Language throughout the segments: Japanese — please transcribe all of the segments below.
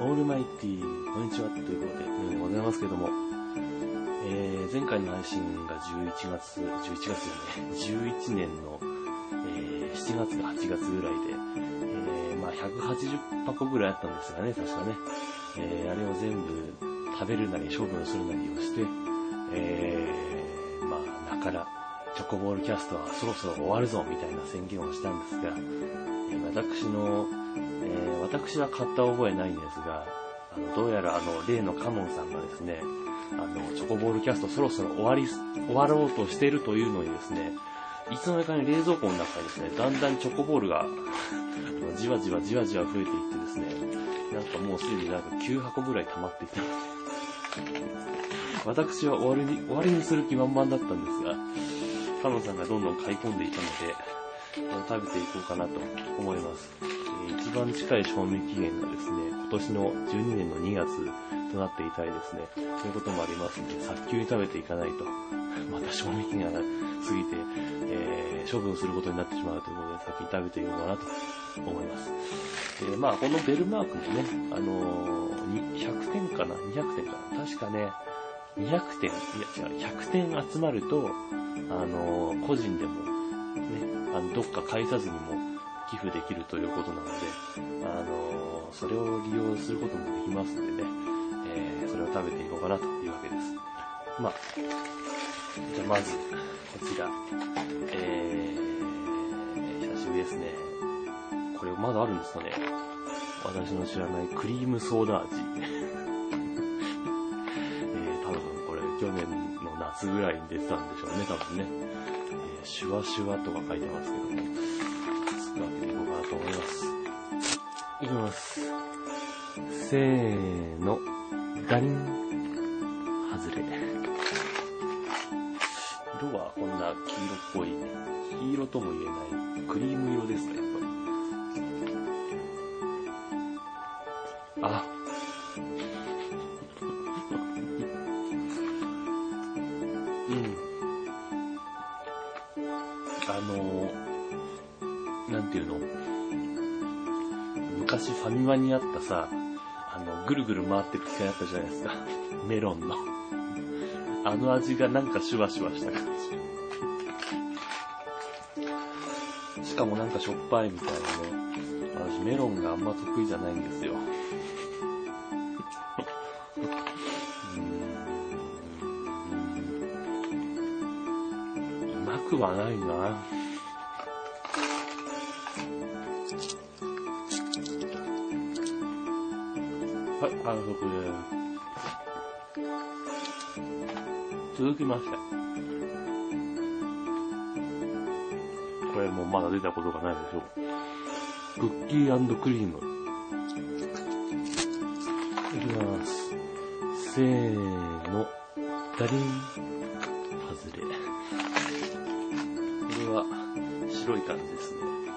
オールマイティー、こんにちは、ということで、このようでございますけども、えー、前回の配信が11月、11月よね、11年の、えー、7月か8月ぐらいで、えー、まあ180箱ぐらいあったんですがね、確かね、えー、あれを全部食べるなり処分するなりをして、えー、まあ、だから、チョコボールキャストはそろそろ終わるぞ、みたいな宣言をしたんですが、えー、私のえー、私は買った覚えないんですが、あの、どうやらあの、例のカノンさんがですね、あの、チョコボールキャストそろそろ終わり、終わろうとしてるというのにですね、いつの間にか冷蔵庫の中にですね、だんだんチョコボールが じわじわじわじわ増えていってですね、なんかもうすでになんか9箱ぐらい溜まっていた。私は終わりに、終わりにする気満々だったんですが、カノンさんがどんどん買い込んでいたので、食べていこうかなと思います。一番近い賞味期限がですね、今年の12年の2月となっていたりですね、そういうこともありますので、早急に食べていかないと、また賞味期限が過ぎて、えー、処分することになってしまうということで、先に食べていこうかなと思います。えー、まあ、このベルマークもね、あのー、100点かな ?200 点かな？確かね、200点、いや違う、100点集まると、あのー、個人でも、ね、あの、どっか返さずにも寄付できるということなので、あのそれを利用することもできますのでね、えー、それを食べていこうかなというわけです。まあ、じゃあまず、こちら、えー、久しぶりですね。これまだあるんですかね私の知らないクリームソーダ味。えー、多分これ去年の夏ぐらいに出てたんでしょうね、多分ね。えー、シュワシュワとか書いてますけども。開けていこうかなと思います。いきます。せーの、ダリン、外れ。色はこんな黄色っぽい、黄色とも言えない、クリーム色ですね、やっぱり。あ、うん。あのーなんていうの？昔ファミマにあったさ、あの、ぐるぐる回ってる機械あったじゃないですか。メロンの。あの味がなんかシュワシュワした感じ。しかもなんかしょっぱいみたいなね。私メロンがあんま得意じゃないんですよ。うまくはないな。はい、完食です。続きまして。これもまだ出たことがないでしょう。クッキークリーム。いきます。せーの。ダリン。外れ。これは白い感じですね。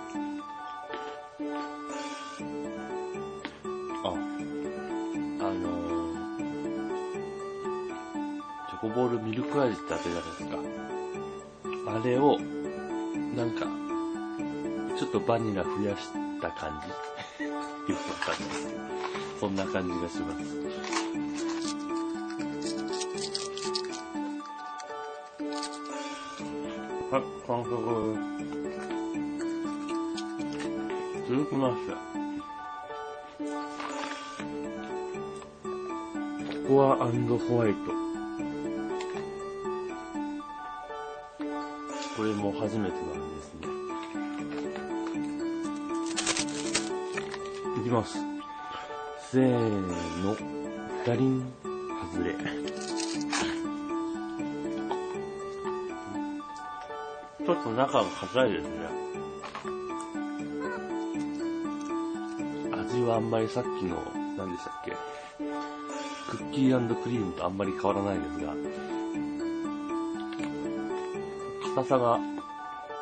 ボールミルク味ってあったじゃないですか。あれを、なんか、ちょっとバニラ増やした感じよくわかんないですけど。そんな感じがします。はい、完食続きまして。ココアホワイト。これも初めてなんですね。いきます。せーの、ダリン、外れ。ちょっと中が硬いですね。味はあんまりさっきの、何でしたっけ？クッキークリームとあんまり変わらないですが、硬さが、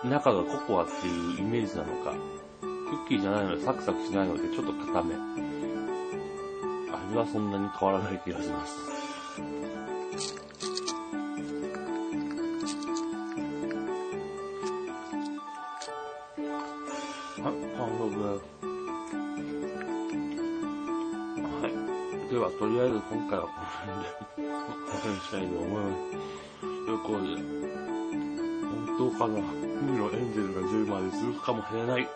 中がココアっていうイメージなのか、クッキーじゃないのでサクサクしないのでちょっと硬め。味はそんなに変わらない気がします。はい、半分。はい、では、とりあえず今回はこの辺で終わりにしたいと思います。ということで、本当かな海のエンジェルが10まで続くかもしれない。